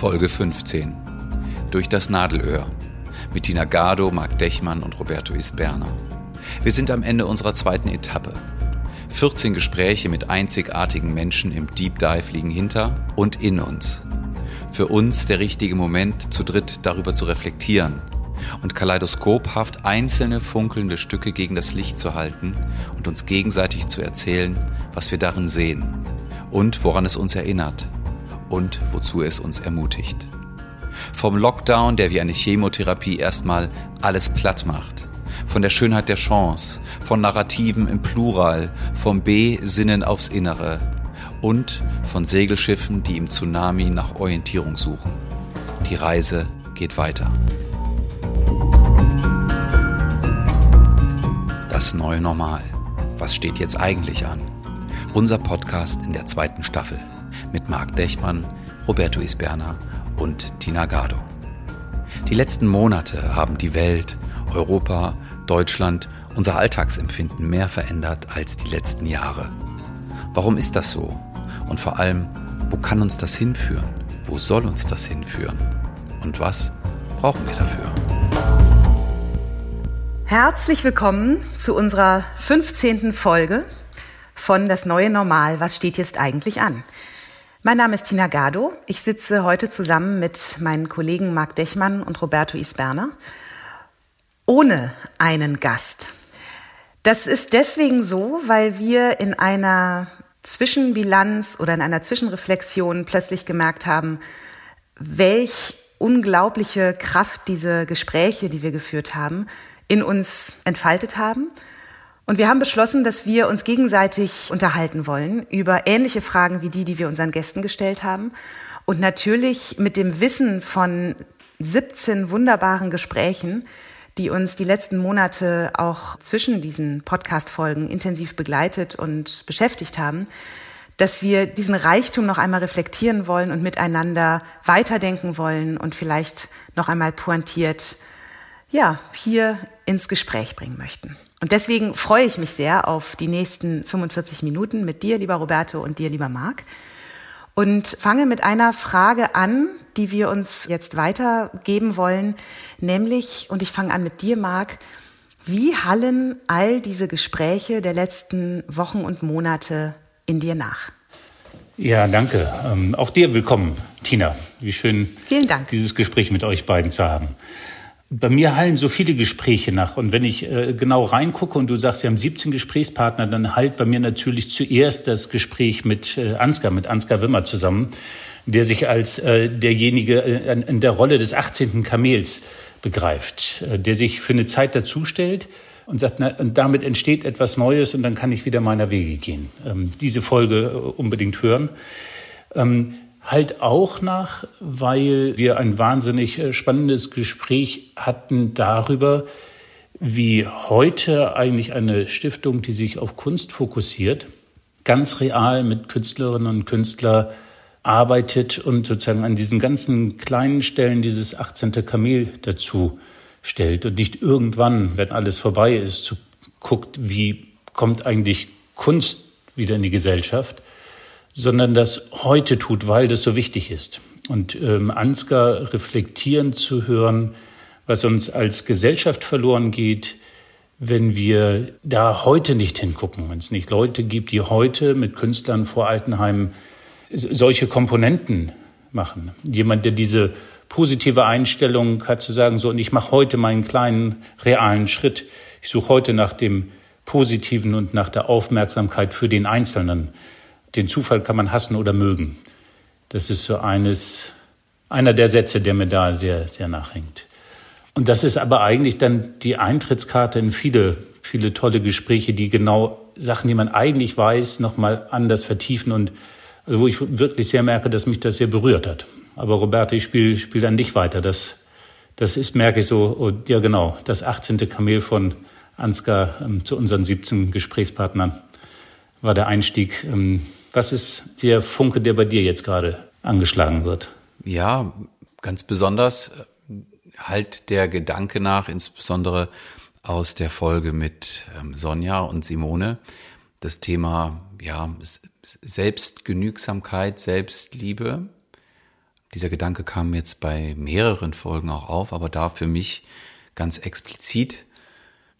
Folge 15. Durch das Nadelöhr. Mit Tina Gado, Marc Dechmann und Roberto Isberner. Wir sind am Ende unserer zweiten Etappe. 14 Gespräche mit einzigartigen Menschen im Deep Dive liegen hinter und in uns. Für uns der richtige Moment, zu dritt darüber zu reflektieren und kaleidoskophaft einzelne funkelnde Stücke gegen das Licht zu halten und uns gegenseitig zu erzählen, was wir darin sehen und woran es uns erinnert und wozu es uns ermutigt. Vom Lockdown, der wie eine Chemotherapie erstmal alles platt macht. Von der Schönheit der Chance, von Narrativen im Plural, vom B-Sinnen aufs Innere und von Segelschiffen, die im Tsunami nach Orientierung suchen. Die Reise geht weiter. Das neue Normal. Was steht jetzt eigentlich an? Unser Podcast in der zweiten Staffel mit Marc Dechmann, Roberto Isberna und Tina Gado. Die letzten Monate haben die Welt, Europa, Deutschland, unser Alltagsempfinden mehr verändert als die letzten Jahre. Warum ist das so? Und vor allem, wo kann uns das hinführen? Wo soll uns das hinführen? Und was brauchen wir dafür? Herzlich willkommen zu unserer 15. Folge von Das neue Normal. Was steht jetzt eigentlich an? Mein Name ist Tina Gado. Ich sitze heute zusammen mit meinen Kollegen Marc Dechmann und Roberto Isberner ohne einen Gast. Das ist deswegen so, weil wir in einer Zwischenbilanz oder in einer Zwischenreflexion plötzlich gemerkt haben, welch unglaubliche Kraft diese Gespräche, die wir geführt haben, in uns entfaltet haben und wir haben beschlossen, dass wir uns gegenseitig unterhalten wollen über ähnliche Fragen wie die, die wir unseren Gästen gestellt haben. Und natürlich mit dem Wissen von 17 wunderbaren Gesprächen, die uns die letzten Monate auch zwischen diesen Podcast-Folgen intensiv begleitet und beschäftigt haben, dass wir diesen Reichtum noch einmal reflektieren wollen und miteinander weiterdenken wollen und vielleicht noch einmal pointiert, ja, hier ins Gespräch bringen möchten. Und deswegen freue ich mich sehr auf die nächsten 45 Minuten mit dir, lieber Roberto, und dir, lieber Marc. Und fange mit einer Frage an, die wir uns jetzt weitergeben wollen, nämlich, und ich fange an mit dir, Marc, wie hallen all diese Gespräche der letzten Wochen und Monate in dir nach? Ja, danke. Ähm, auch dir willkommen, Tina. Wie schön, Vielen Dank. dieses Gespräch mit euch beiden zu haben bei mir hallen so viele Gespräche nach. Und wenn ich äh, genau reingucke und du sagst, wir haben 17 Gesprächspartner, dann halt bei mir natürlich zuerst das Gespräch mit äh, Ansgar, mit Ansgar Wimmer zusammen, der sich als äh, derjenige äh, in der Rolle des 18. Kamels begreift, äh, der sich für eine Zeit dazustellt und sagt, na, und damit entsteht etwas Neues und dann kann ich wieder meiner Wege gehen. Ähm, diese Folge äh, unbedingt hören. Ähm, halt auch nach, weil wir ein wahnsinnig äh, spannendes Gespräch hatten darüber, wie heute eigentlich eine Stiftung, die sich auf Kunst fokussiert, ganz real mit Künstlerinnen und Künstlern arbeitet und sozusagen an diesen ganzen kleinen Stellen dieses 18. Kamel dazu stellt und nicht irgendwann, wenn alles vorbei ist, guckt, wie kommt eigentlich Kunst wieder in die Gesellschaft, sondern das heute tut, weil das so wichtig ist. Und ähm, Ansgar reflektieren zu hören, was uns als Gesellschaft verloren geht, wenn wir da heute nicht hingucken, wenn es nicht Leute gibt, die heute mit Künstlern vor Altenheim solche Komponenten machen. Jemand, der diese positive Einstellung hat zu sagen, so, und ich mache heute meinen kleinen realen Schritt. Ich suche heute nach dem Positiven und nach der Aufmerksamkeit für den Einzelnen den Zufall kann man hassen oder mögen. Das ist so eines, einer der Sätze, der mir da sehr, sehr nachhängt. Und das ist aber eigentlich dann die Eintrittskarte in viele, viele tolle Gespräche, die genau Sachen, die man eigentlich weiß, nochmal anders vertiefen und also wo ich wirklich sehr merke, dass mich das sehr berührt hat. Aber Roberto, ich spiele spiel an dich weiter. Das, das ist, merke ich so, oh, ja genau, das 18. Kamel von Ansgar ähm, zu unseren 17 Gesprächspartnern war der Einstieg. Ähm, was ist der Funke, der bei dir jetzt gerade angeschlagen wird? Ja, ganz besonders äh, halt der Gedanke nach, insbesondere aus der Folge mit ähm, Sonja und Simone, das Thema ja Selbstgenügsamkeit, Selbstliebe, Dieser Gedanke kam jetzt bei mehreren Folgen auch auf, aber da für mich ganz explizit,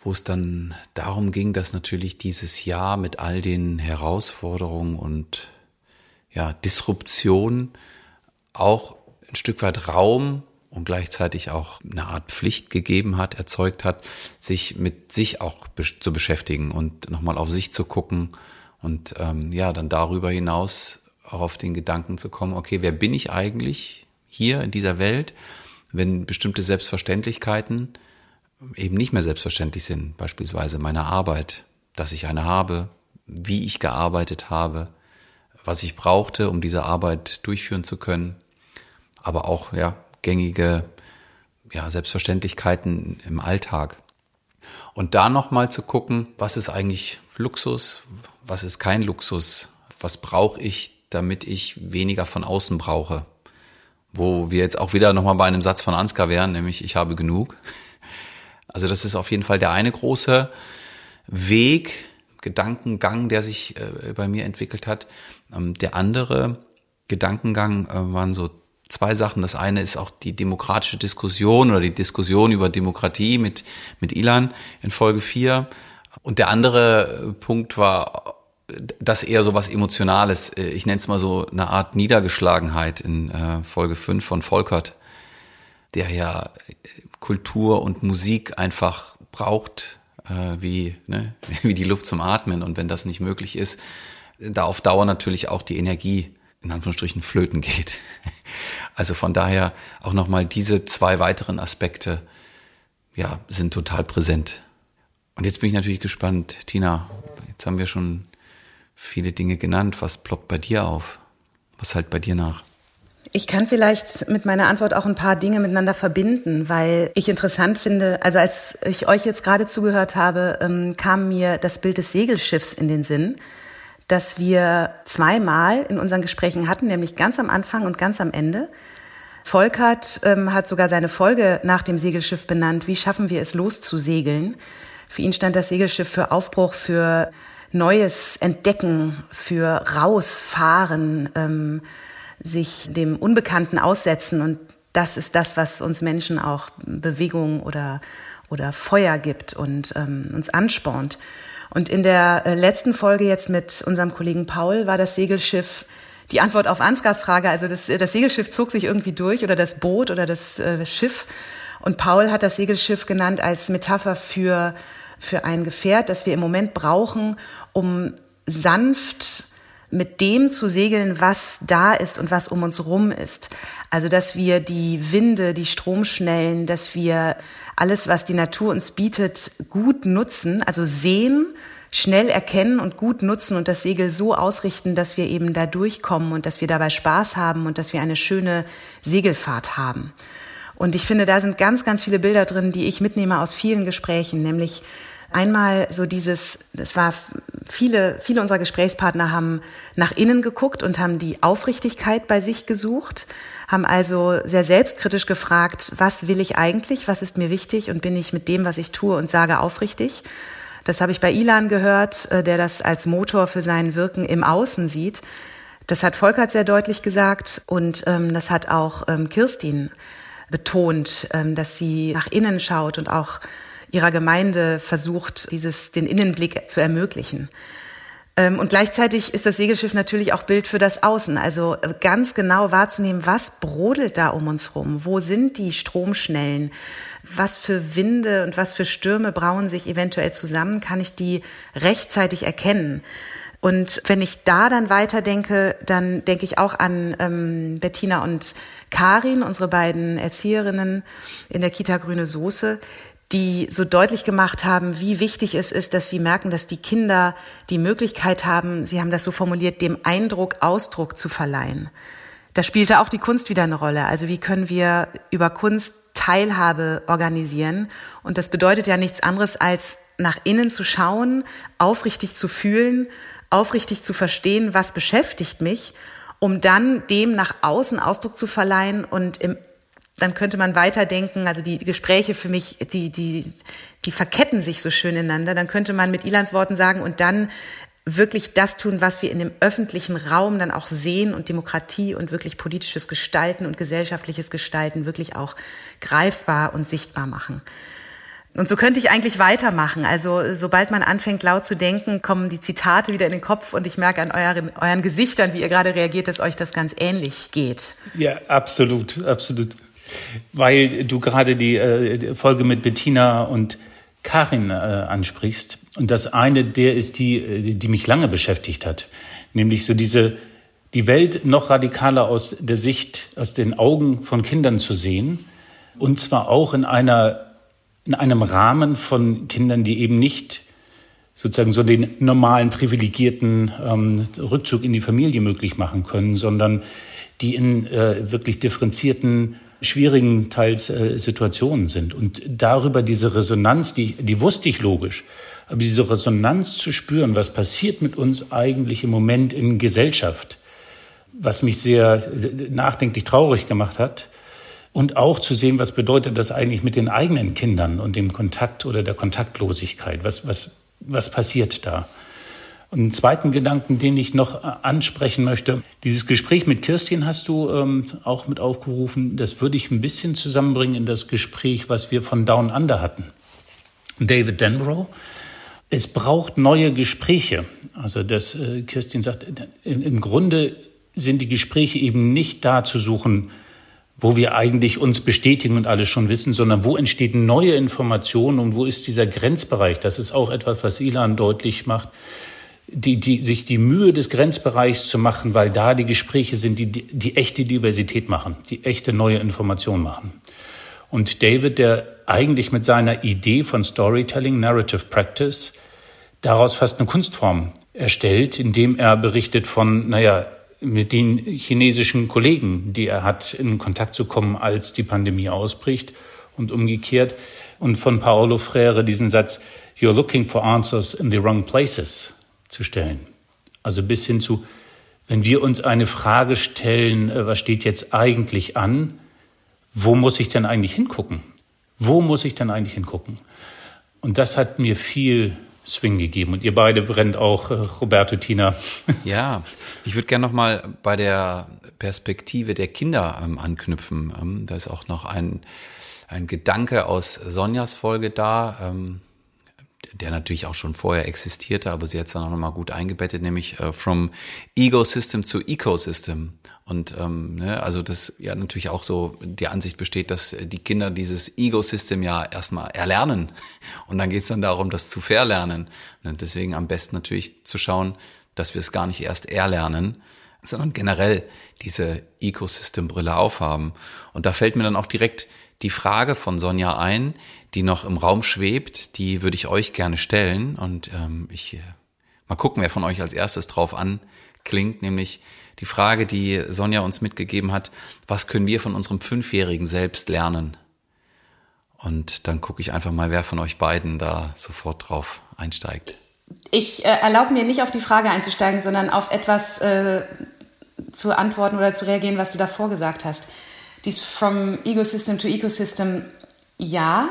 wo es dann darum ging, dass natürlich dieses Jahr mit all den Herausforderungen und ja, Disruption auch ein Stück weit Raum und gleichzeitig auch eine Art Pflicht gegeben hat, erzeugt hat, sich mit sich auch zu beschäftigen und nochmal auf sich zu gucken und ähm, ja, dann darüber hinaus auch auf den Gedanken zu kommen, okay, wer bin ich eigentlich hier in dieser Welt, wenn bestimmte Selbstverständlichkeiten eben nicht mehr selbstverständlich sind, beispielsweise meine Arbeit, dass ich eine habe, wie ich gearbeitet habe, was ich brauchte, um diese Arbeit durchführen zu können, aber auch ja gängige ja, Selbstverständlichkeiten im Alltag. Und da nochmal zu gucken, was ist eigentlich Luxus, was ist kein Luxus, was brauche ich, damit ich weniger von außen brauche. Wo wir jetzt auch wieder nochmal bei einem Satz von Ansgar wären, nämlich ich habe genug. Also das ist auf jeden Fall der eine große Weg, Gedankengang, der sich äh, bei mir entwickelt hat. Ähm, der andere Gedankengang äh, waren so zwei Sachen. Das eine ist auch die demokratische Diskussion oder die Diskussion über Demokratie mit, mit Ilan in Folge 4. Und der andere äh, Punkt war das eher so was Emotionales. Äh, ich nenne es mal so eine Art Niedergeschlagenheit in äh, Folge 5 von Volkert, der ja Kultur und Musik einfach braucht, wie, ne, wie die Luft zum Atmen. Und wenn das nicht möglich ist, da auf Dauer natürlich auch die Energie in Anführungsstrichen flöten geht. Also von daher auch nochmal diese zwei weiteren Aspekte, ja, sind total präsent. Und jetzt bin ich natürlich gespannt, Tina, jetzt haben wir schon viele Dinge genannt. Was ploppt bei dir auf? Was halt bei dir nach? Ich kann vielleicht mit meiner Antwort auch ein paar Dinge miteinander verbinden, weil ich interessant finde, also als ich euch jetzt gerade zugehört habe, ähm, kam mir das Bild des Segelschiffs in den Sinn das wir zweimal in unseren Gesprächen hatten, nämlich ganz am Anfang und ganz am Ende. Volkert ähm, hat sogar seine Folge nach dem Segelschiff benannt, wie schaffen wir es loszusegeln. Für ihn stand das Segelschiff für Aufbruch, für Neues entdecken, für rausfahren, ähm, sich dem Unbekannten aussetzen. Und das ist das, was uns Menschen auch Bewegung oder, oder Feuer gibt und ähm, uns anspornt. Und in der äh, letzten Folge jetzt mit unserem Kollegen Paul war das Segelschiff die Antwort auf Ansgars Frage. Also das, das Segelschiff zog sich irgendwie durch oder das Boot oder das äh, Schiff. Und Paul hat das Segelschiff genannt als Metapher für, für ein Gefährt, das wir im Moment brauchen, um sanft mit dem zu segeln, was da ist und was um uns rum ist. Also, dass wir die Winde, die Stromschnellen, dass wir alles, was die Natur uns bietet, gut nutzen, also sehen, schnell erkennen und gut nutzen und das Segel so ausrichten, dass wir eben da durchkommen und dass wir dabei Spaß haben und dass wir eine schöne Segelfahrt haben. Und ich finde, da sind ganz, ganz viele Bilder drin, die ich mitnehme aus vielen Gesprächen, nämlich Einmal so dieses, das war viele, viele unserer Gesprächspartner haben nach innen geguckt und haben die Aufrichtigkeit bei sich gesucht, haben also sehr selbstkritisch gefragt, was will ich eigentlich, was ist mir wichtig und bin ich mit dem, was ich tue und sage, aufrichtig. Das habe ich bei Ilan gehört, äh, der das als Motor für sein Wirken im Außen sieht. Das hat Volkert sehr deutlich gesagt und ähm, das hat auch ähm, Kirstin betont, ähm, dass sie nach innen schaut und auch ihrer Gemeinde versucht, dieses, den Innenblick zu ermöglichen. Ähm, und gleichzeitig ist das Segelschiff natürlich auch Bild für das Außen. Also äh, ganz genau wahrzunehmen, was brodelt da um uns rum? Wo sind die Stromschnellen? Was für Winde und was für Stürme brauen sich eventuell zusammen? Kann ich die rechtzeitig erkennen? Und wenn ich da dann weiterdenke, dann denke ich auch an ähm, Bettina und Karin, unsere beiden Erzieherinnen in der Kita Grüne Soße, die so deutlich gemacht haben, wie wichtig es ist, dass sie merken, dass die Kinder die Möglichkeit haben, sie haben das so formuliert, dem Eindruck Ausdruck zu verleihen. Da spielte auch die Kunst wieder eine Rolle. Also wie können wir über Kunst Teilhabe organisieren? Und das bedeutet ja nichts anderes als nach innen zu schauen, aufrichtig zu fühlen, aufrichtig zu verstehen, was beschäftigt mich, um dann dem nach außen Ausdruck zu verleihen und im dann könnte man weiterdenken, also die Gespräche für mich, die, die, die verketten sich so schön ineinander. Dann könnte man mit Ilans Worten sagen, und dann wirklich das tun, was wir in dem öffentlichen Raum dann auch sehen und Demokratie und wirklich politisches Gestalten und gesellschaftliches Gestalten wirklich auch greifbar und sichtbar machen. Und so könnte ich eigentlich weitermachen. Also sobald man anfängt laut zu denken, kommen die Zitate wieder in den Kopf und ich merke an euren, euren Gesichtern, wie ihr gerade reagiert, dass euch das ganz ähnlich geht. Ja, absolut, absolut. Weil du gerade die äh, Folge mit Bettina und Karin äh, ansprichst. Und das eine, der ist die, äh, die mich lange beschäftigt hat. Nämlich so diese, die Welt noch radikaler aus der Sicht, aus den Augen von Kindern zu sehen. Und zwar auch in einer in einem Rahmen von Kindern, die eben nicht sozusagen so den normalen privilegierten ähm, Rückzug in die Familie möglich machen können, sondern die in äh, wirklich differenzierten, schwierigen teils äh, Situationen sind. Und darüber diese Resonanz, die, die wusste ich logisch, aber diese Resonanz zu spüren, was passiert mit uns eigentlich im Moment in Gesellschaft, was mich sehr nachdenklich traurig gemacht hat, und auch zu sehen, was bedeutet das eigentlich mit den eigenen Kindern und dem Kontakt oder der Kontaktlosigkeit? Was, was, was passiert da? Und einen zweiten Gedanken, den ich noch äh, ansprechen möchte, dieses Gespräch mit Kirstin hast du ähm, auch mit aufgerufen. Das würde ich ein bisschen zusammenbringen in das Gespräch, was wir von Down Under hatten. David Denbrough. Es braucht neue Gespräche. Also das, äh, Kirstin sagt, im, im Grunde sind die Gespräche eben nicht da zu suchen, wo wir eigentlich uns bestätigen und alles schon wissen, sondern wo entsteht neue Information und wo ist dieser Grenzbereich? Das ist auch etwas, was Ilan deutlich macht. Die, die, sich die Mühe des Grenzbereichs zu machen, weil da die Gespräche sind, die, die, die echte Diversität machen, die echte neue Information machen. Und David, der eigentlich mit seiner Idee von Storytelling, Narrative Practice, daraus fast eine Kunstform erstellt, indem er berichtet von, naja, mit den chinesischen Kollegen, die er hat, in Kontakt zu kommen, als die Pandemie ausbricht und umgekehrt. Und von Paolo Freire diesen Satz, You're looking for answers in the wrong places zu stellen. Also bis hin zu, wenn wir uns eine Frage stellen, äh, was steht jetzt eigentlich an, wo muss ich denn eigentlich hingucken? Wo muss ich denn eigentlich hingucken? Und das hat mir viel Swing gegeben. Und ihr beide brennt auch, äh, Roberto Tina. Ja, ich würde gerne noch mal bei der Perspektive der Kinder ähm, anknüpfen. Ähm, da ist auch noch ein, ein Gedanke aus Sonjas Folge da, ähm, der natürlich auch schon vorher existierte, aber sie hat es dann auch noch mal gut eingebettet, nämlich äh, from Ecosystem zu Ecosystem. Und ähm, ne, also das ja natürlich auch so die Ansicht besteht, dass die Kinder dieses Ego-System ja erstmal erlernen und dann geht es dann darum, das zu verlernen. Und deswegen am besten natürlich zu schauen, dass wir es gar nicht erst erlernen, sondern generell diese Ecosystem-Brille aufhaben. Und da fällt mir dann auch direkt die Frage von Sonja ein, die noch im Raum schwebt, die würde ich euch gerne stellen. Und ähm, ich äh, mal gucken, wer von euch als erstes drauf anklingt, nämlich die Frage, die Sonja uns mitgegeben hat, was können wir von unserem Fünfjährigen selbst lernen? Und dann gucke ich einfach mal, wer von euch beiden da sofort drauf einsteigt. Ich äh, erlaube mir nicht auf die Frage einzusteigen, sondern auf etwas äh, zu antworten oder zu reagieren, was du davor gesagt hast. Dies from Ecosystem to Ecosystem, ja.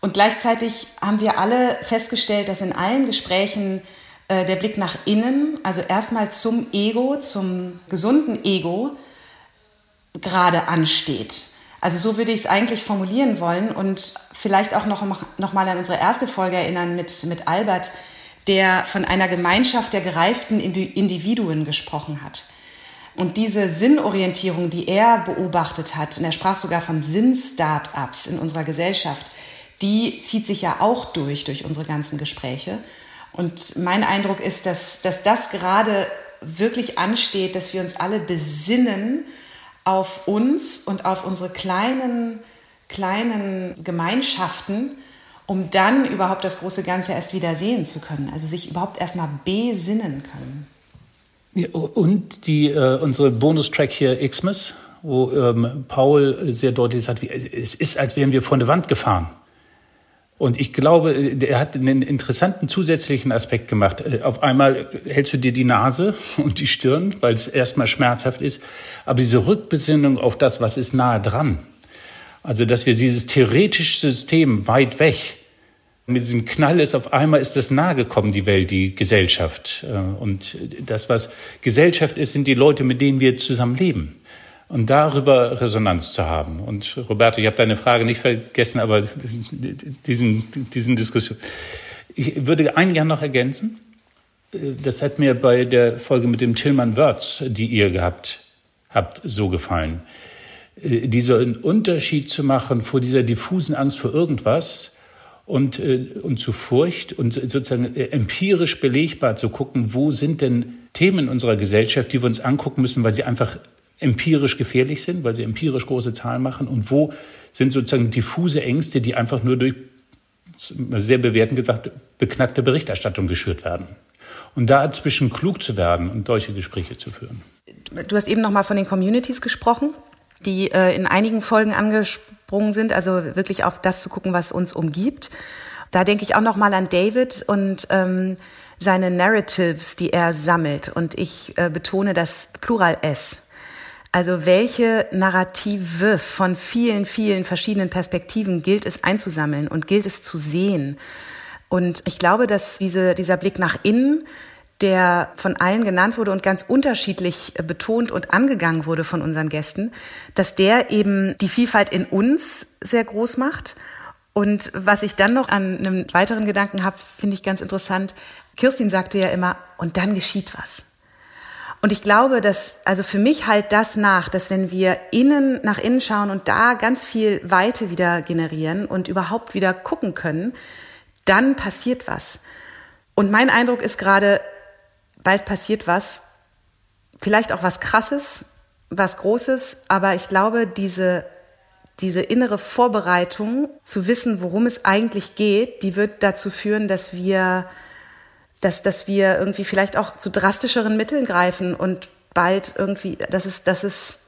Und gleichzeitig haben wir alle festgestellt, dass in allen Gesprächen äh, der Blick nach innen, also erstmal zum Ego, zum gesunden Ego, gerade ansteht. Also so würde ich es eigentlich formulieren wollen und vielleicht auch noch, noch mal an unsere erste Folge erinnern mit, mit Albert, der von einer Gemeinschaft der gereiften Individuen gesprochen hat. Und diese Sinnorientierung, die er beobachtet hat, und er sprach sogar von Sinn-Startups in unserer Gesellschaft, die zieht sich ja auch durch, durch unsere ganzen Gespräche. Und mein Eindruck ist, dass, dass das gerade wirklich ansteht, dass wir uns alle besinnen auf uns und auf unsere kleinen, kleinen Gemeinschaften, um dann überhaupt das große Ganze erst wieder sehen zu können. Also sich überhaupt erstmal besinnen können. Ja, und die, äh, unsere Bonustrack hier Xmas, wo ähm, Paul sehr deutlich sagt, wie, es ist, als wären wir vor eine Wand gefahren. Und ich glaube, er hat einen interessanten zusätzlichen Aspekt gemacht. Auf einmal hältst du dir die Nase und die Stirn, weil es erstmal schmerzhaft ist. Aber diese Rückbesinnung auf das, was ist nahe dran. Also, dass wir dieses theoretische System weit weg mit diesem Knall ist auf einmal ist das nahe gekommen, die Welt, die Gesellschaft. Äh, und das, was Gesellschaft ist, sind die Leute, mit denen wir zusammen leben. Und darüber Resonanz zu haben. Und Roberto, ich habe deine Frage nicht vergessen, aber diesen, diesen Diskussion. Ich würde einen gern noch ergänzen. Das hat mir bei der Folge mit dem Tillmann Wörz, die ihr gehabt habt, so gefallen. Dieser Unterschied zu machen vor dieser diffusen Angst vor irgendwas und, äh, und zu Furcht und sozusagen äh, empirisch belegbar zu gucken, wo sind denn Themen unserer Gesellschaft, die wir uns angucken müssen, weil sie einfach empirisch gefährlich sind, weil sie empirisch große Zahlen machen und wo sind sozusagen diffuse Ängste, die einfach nur durch, sehr bewertend gesagt, beknackte Berichterstattung geschürt werden. Und da dazwischen klug zu werden und solche Gespräche zu führen. Du hast eben noch mal von den Communities gesprochen, die äh, in einigen Folgen angesprungen sind, also wirklich auf das zu gucken, was uns umgibt. Da denke ich auch noch mal an David und ähm, seine Narratives, die er sammelt. Und ich äh, betone das Plural S. Also welche Narrative von vielen, vielen verschiedenen Perspektiven gilt es einzusammeln und gilt es zu sehen? Und ich glaube, dass diese, dieser Blick nach innen, der von allen genannt wurde und ganz unterschiedlich betont und angegangen wurde von unseren Gästen, dass der eben die Vielfalt in uns sehr groß macht. Und was ich dann noch an einem weiteren Gedanken habe, finde ich ganz interessant. Kirstin sagte ja immer, und dann geschieht was. Und ich glaube, dass, also für mich halt das nach, dass wenn wir innen nach innen schauen und da ganz viel Weite wieder generieren und überhaupt wieder gucken können, dann passiert was. Und mein Eindruck ist gerade, bald passiert was, vielleicht auch was Krasses, was Großes, aber ich glaube, diese, diese innere Vorbereitung zu wissen, worum es eigentlich geht, die wird dazu führen, dass wir dass, dass wir irgendwie vielleicht auch zu drastischeren Mitteln greifen und bald irgendwie, das ist, das ist,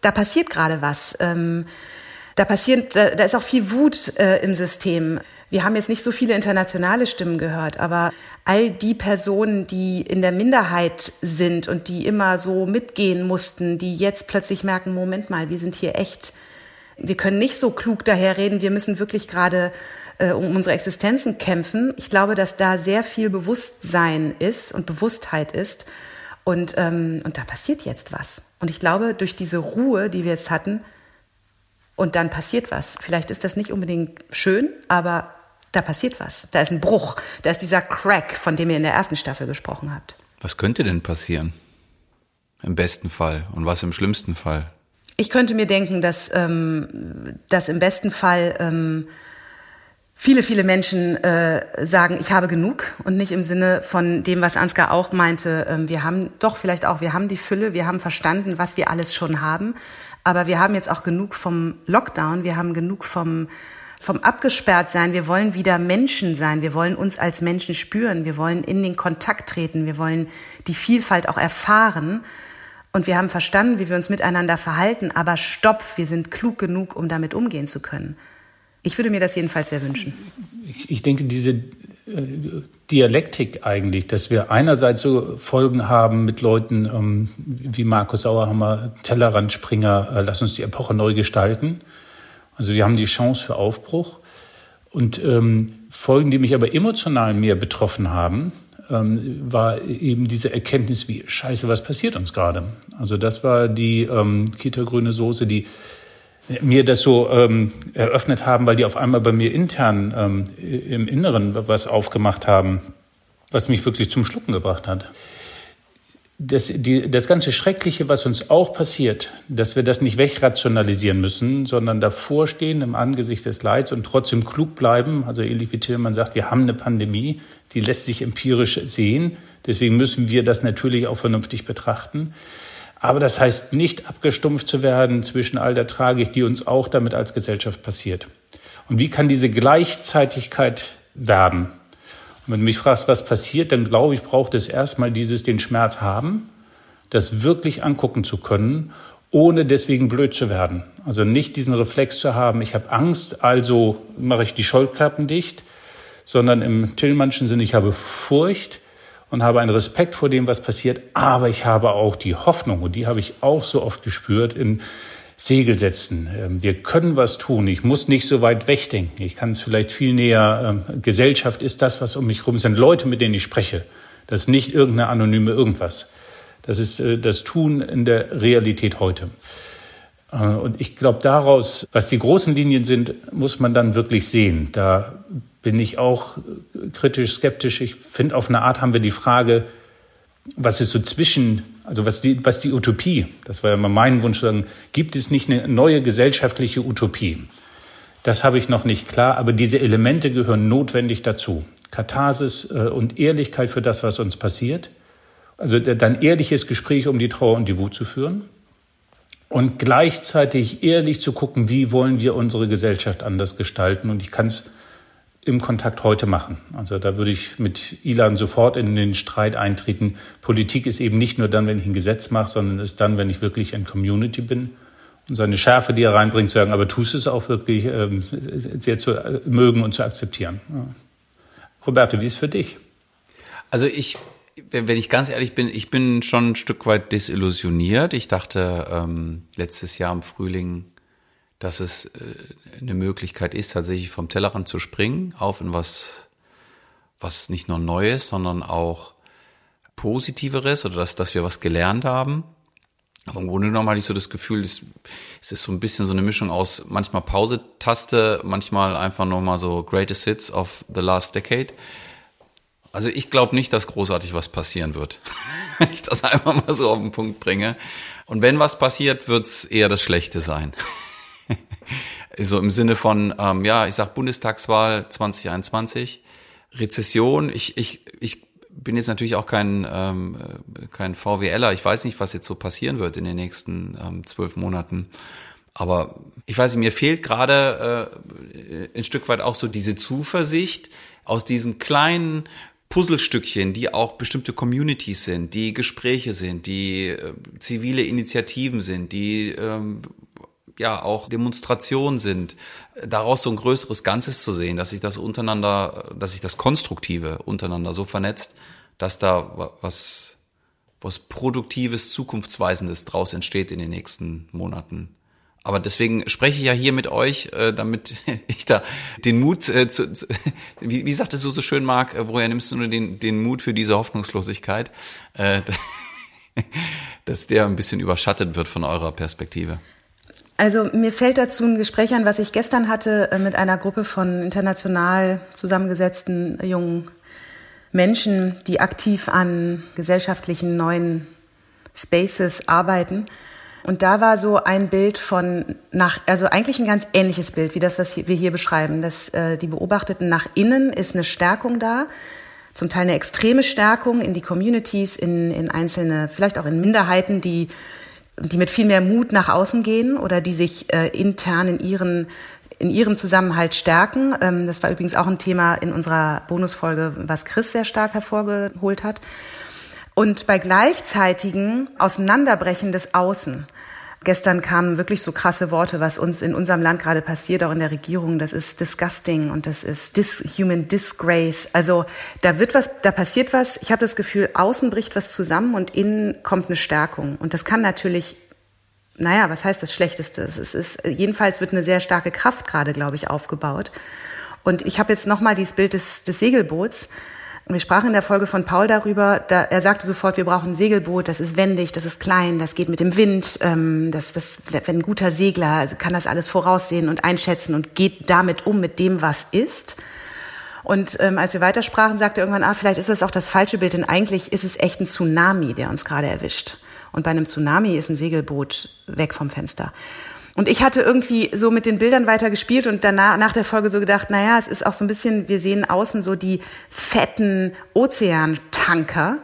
da passiert gerade was. Ähm, da passiert, da, da, ist auch viel Wut äh, im System. Wir haben jetzt nicht so viele internationale Stimmen gehört, aber all die Personen, die in der Minderheit sind und die immer so mitgehen mussten, die jetzt plötzlich merken, Moment mal, wir sind hier echt, wir können nicht so klug daherreden, wir müssen wirklich gerade äh, um unsere Existenzen kämpfen. Ich glaube, dass da sehr viel Bewusstsein ist und Bewusstheit ist. Und, ähm, und da passiert jetzt was. Und ich glaube, durch diese Ruhe, die wir jetzt hatten, und dann passiert was. Vielleicht ist das nicht unbedingt schön, aber da passiert was. Da ist ein Bruch. Da ist dieser Crack, von dem ihr in der ersten Staffel gesprochen habt. Was könnte denn passieren? Im besten Fall. Und was im schlimmsten Fall? Ich könnte mir denken, dass, ähm, dass im besten Fall ähm, viele, viele Menschen äh, sagen, ich habe genug und nicht im Sinne von dem, was Ansgar auch meinte. Ähm, wir haben doch vielleicht auch, wir haben die Fülle, wir haben verstanden, was wir alles schon haben, aber wir haben jetzt auch genug vom Lockdown, wir haben genug vom vom abgesperrt sein. Wir wollen wieder Menschen sein. Wir wollen uns als Menschen spüren. Wir wollen in den Kontakt treten. Wir wollen die Vielfalt auch erfahren. Und wir haben verstanden, wie wir uns miteinander verhalten. Aber stopp, wir sind klug genug, um damit umgehen zu können. Ich würde mir das jedenfalls sehr wünschen. Ich, ich denke, diese äh, Dialektik eigentlich, dass wir einerseits so Folgen haben mit Leuten ähm, wie Markus Sauerhammer, Tellerrandspringer, äh, lass uns die Epoche neu gestalten. Also wir haben die Chance für Aufbruch. Und ähm, Folgen, die mich aber emotional mehr betroffen haben, ähm, war eben diese Erkenntnis, wie scheiße, was passiert uns gerade. Also das war die ähm, Kita-grüne Soße, die mir das so ähm, eröffnet haben, weil die auf einmal bei mir intern ähm, im Inneren was aufgemacht haben, was mich wirklich zum Schlucken gebracht hat. Das, die, das ganze Schreckliche, was uns auch passiert, dass wir das nicht wegrationalisieren müssen, sondern davor stehen im Angesicht des Leids und trotzdem klug bleiben. Also ähnlich wie Tillmann sagt, wir haben eine Pandemie, die lässt sich empirisch sehen. Deswegen müssen wir das natürlich auch vernünftig betrachten. Aber das heißt nicht abgestumpft zu werden zwischen all der Tragik, die uns auch damit als Gesellschaft passiert. Und wie kann diese Gleichzeitigkeit werden? Und wenn du mich fragst, was passiert, dann glaube ich, braucht es erstmal dieses den Schmerz haben, das wirklich angucken zu können, ohne deswegen blöd zu werden. Also nicht diesen Reflex zu haben, ich habe Angst, also mache ich die Scheuklappen dicht, sondern im Tillmannschen Sinne, ich habe Furcht, und habe einen Respekt vor dem, was passiert, aber ich habe auch die Hoffnung, und die habe ich auch so oft gespürt, in Segel setzen. Ähm, wir können was tun. Ich muss nicht so weit wegdenken. Ich kann es vielleicht viel näher. Ähm, Gesellschaft ist das, was um mich herum sind. Leute, mit denen ich spreche. Das ist nicht irgendeine anonyme irgendwas. Das ist äh, das Tun in der Realität heute. Äh, und ich glaube, daraus, was die großen Linien sind, muss man dann wirklich sehen. Da bin ich auch kritisch, skeptisch. Ich finde, auf eine Art haben wir die Frage, was ist so zwischen, also was die, was die Utopie, das war ja immer mein Wunsch, sagen, gibt es nicht eine neue gesellschaftliche Utopie? Das habe ich noch nicht klar, aber diese Elemente gehören notwendig dazu. Katharsis äh, und Ehrlichkeit für das, was uns passiert. Also dann ehrliches Gespräch, um die Trauer und die Wut zu führen. Und gleichzeitig ehrlich zu gucken, wie wollen wir unsere Gesellschaft anders gestalten. Und ich kann es im Kontakt heute machen. Also da würde ich mit Ilan sofort in den Streit eintreten. Politik ist eben nicht nur dann, wenn ich ein Gesetz mache, sondern ist dann, wenn ich wirklich ein Community bin. Und seine Schärfe, die er reinbringt, zu sagen, aber tust es auch wirklich ähm, sehr zu äh, mögen und zu akzeptieren. Roberto, wie ist es für dich? Also ich, wenn ich ganz ehrlich bin, ich bin schon ein Stück weit desillusioniert. Ich dachte ähm, letztes Jahr im Frühling, dass es äh, eine Möglichkeit ist, tatsächlich vom Tellerrand zu springen, auf in was, was nicht nur Neues, sondern auch Positiveres oder dass, dass wir was gelernt haben. Aber im Grunde genommen hatte ich so das Gefühl, es, ist so ein bisschen so eine Mischung aus manchmal Pause-Taste, manchmal einfach nur mal so Greatest Hits of the Last Decade. Also ich glaube nicht, dass großartig was passieren wird, wenn ich das einfach mal so auf den Punkt bringe. Und wenn was passiert, wird's eher das Schlechte sein. so im Sinne von, ähm, ja, ich sag Bundestagswahl 2021, Rezession. Ich, ich, ich bin jetzt natürlich auch kein, ähm, kein VWLer. Ich weiß nicht, was jetzt so passieren wird in den nächsten ähm, zwölf Monaten. Aber ich weiß nicht, mir fehlt gerade äh, ein Stück weit auch so diese Zuversicht aus diesen kleinen Puzzlestückchen, die auch bestimmte Communities sind, die Gespräche sind, die äh, zivile Initiativen sind, die ähm, ja auch Demonstrationen sind, daraus so ein größeres Ganzes zu sehen, dass sich das untereinander, dass sich das Konstruktive untereinander so vernetzt, dass da was, was Produktives, Zukunftsweisendes draus entsteht in den nächsten Monaten. Aber deswegen spreche ich ja hier mit euch, äh, damit ich da den Mut äh, zu, zu wie, wie sagtest du so schön, Marc, äh, woher nimmst du nur den, den Mut für diese Hoffnungslosigkeit, dass der ein bisschen überschattet wird von eurer Perspektive? Also mir fällt dazu ein Gespräch an, was ich gestern hatte äh, mit einer Gruppe von international zusammengesetzten jungen Menschen, die aktiv an gesellschaftlichen neuen Spaces arbeiten. Und da war so ein Bild von nach, also eigentlich ein ganz ähnliches Bild wie das, was wir hier beschreiben. Dass äh, die Beobachteten nach innen ist eine Stärkung da, zum Teil eine extreme Stärkung in die Communities, in, in einzelne, vielleicht auch in Minderheiten, die die mit viel mehr Mut nach außen gehen oder die sich äh, intern in ihren in ihrem Zusammenhalt stärken. Ähm, das war übrigens auch ein Thema in unserer Bonusfolge, was Chris sehr stark hervorgeholt hat. Und bei gleichzeitigen Auseinanderbrechen des Außen Gestern kamen wirklich so krasse Worte, was uns in unserem Land gerade passiert, auch in der Regierung. Das ist disgusting und das ist dis human disgrace. Also da wird was, da passiert was. Ich habe das Gefühl, außen bricht was zusammen und innen kommt eine Stärkung. Und das kann natürlich, naja, was heißt das Schlechteste? Es ist, jedenfalls wird eine sehr starke Kraft gerade, glaube ich, aufgebaut. Und ich habe jetzt nochmal dieses Bild des, des Segelboots. Wir sprachen in der Folge von Paul darüber, da, er sagte sofort, wir brauchen ein Segelboot, das ist wendig, das ist klein, das geht mit dem Wind, ähm, das, das, wenn ein guter Segler kann das alles voraussehen und einschätzen und geht damit um, mit dem, was ist. Und ähm, als wir weitersprachen, sagte er irgendwann, ah, vielleicht ist das auch das falsche Bild, denn eigentlich ist es echt ein Tsunami, der uns gerade erwischt. Und bei einem Tsunami ist ein Segelboot weg vom Fenster. Und ich hatte irgendwie so mit den Bildern weiter gespielt und danach, nach der Folge so gedacht, naja, es ist auch so ein bisschen, wir sehen außen so die fetten Ozeantanker,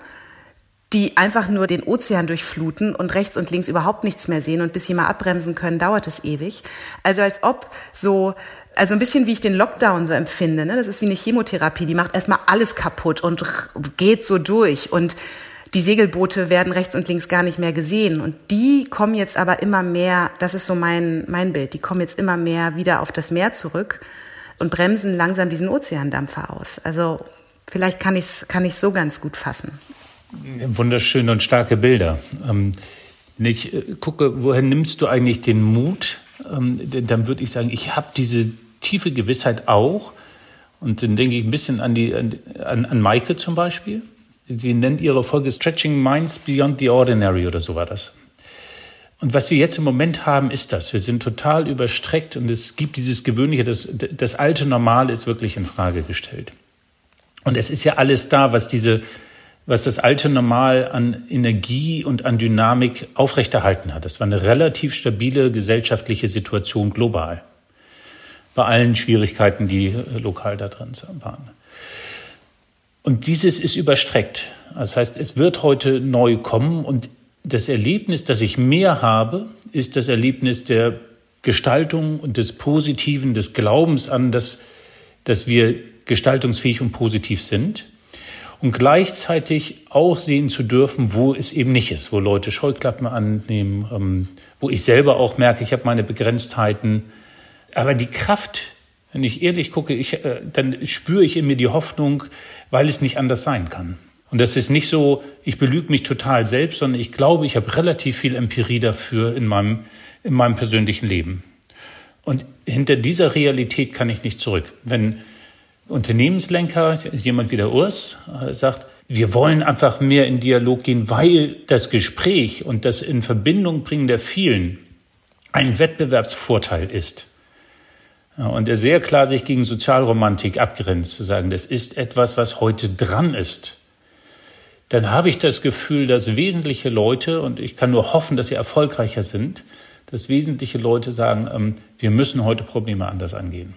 die einfach nur den Ozean durchfluten und rechts und links überhaupt nichts mehr sehen und bis sie mal abbremsen können, dauert es ewig. Also als ob so also ein bisschen wie ich den Lockdown so empfinde. Ne? Das ist wie eine Chemotherapie, die macht erstmal alles kaputt und geht so durch. Und die Segelboote werden rechts und links gar nicht mehr gesehen. Und die kommen jetzt aber immer mehr, das ist so mein, mein Bild, die kommen jetzt immer mehr wieder auf das Meer zurück und bremsen langsam diesen Ozeandampfer aus. Also vielleicht kann ich es kann ich's so ganz gut fassen. Wunderschöne und starke Bilder. Ähm, ich äh, gucke, woher nimmst du eigentlich den Mut, ähm, dann würde ich sagen, ich habe diese tiefe Gewissheit auch. Und dann denke ich ein bisschen an, die, an, an Maike zum Beispiel. Sie nennt ihre Folge Stretching Minds Beyond the Ordinary oder so war das. Und was wir jetzt im Moment haben, ist das. Wir sind total überstreckt und es gibt dieses Gewöhnliche, das, das alte Normal ist wirklich in Frage gestellt. Und es ist ja alles da, was diese, was das alte Normal an Energie und an Dynamik aufrechterhalten hat. Das war eine relativ stabile gesellschaftliche Situation global. Bei allen Schwierigkeiten, die lokal da drin waren. Und dieses ist überstreckt. Das heißt, es wird heute neu kommen und das Erlebnis, das ich mehr habe, ist das Erlebnis der Gestaltung und des Positiven, des Glaubens an, dass, dass wir gestaltungsfähig und positiv sind. Und gleichzeitig auch sehen zu dürfen, wo es eben nicht ist, wo Leute Scheuklappen annehmen, ähm, wo ich selber auch merke, ich habe meine Begrenztheiten. Aber die Kraft, wenn ich ehrlich gucke, ich, äh, dann spüre ich in mir die Hoffnung, weil es nicht anders sein kann. Und das ist nicht so, ich belüge mich total selbst, sondern ich glaube, ich habe relativ viel Empirie dafür in meinem, in meinem persönlichen Leben. Und hinter dieser Realität kann ich nicht zurück. Wenn Unternehmenslenker, jemand wie der Urs, äh, sagt, wir wollen einfach mehr in Dialog gehen, weil das Gespräch und das in Verbindung bringen der vielen ein Wettbewerbsvorteil ist. Und er sehr klar sich gegen Sozialromantik abgrenzt, zu sagen, das ist etwas, was heute dran ist dann habe ich das Gefühl, dass wesentliche Leute, und ich kann nur hoffen, dass sie erfolgreicher sind, dass wesentliche Leute sagen, ähm, wir müssen heute Probleme anders angehen.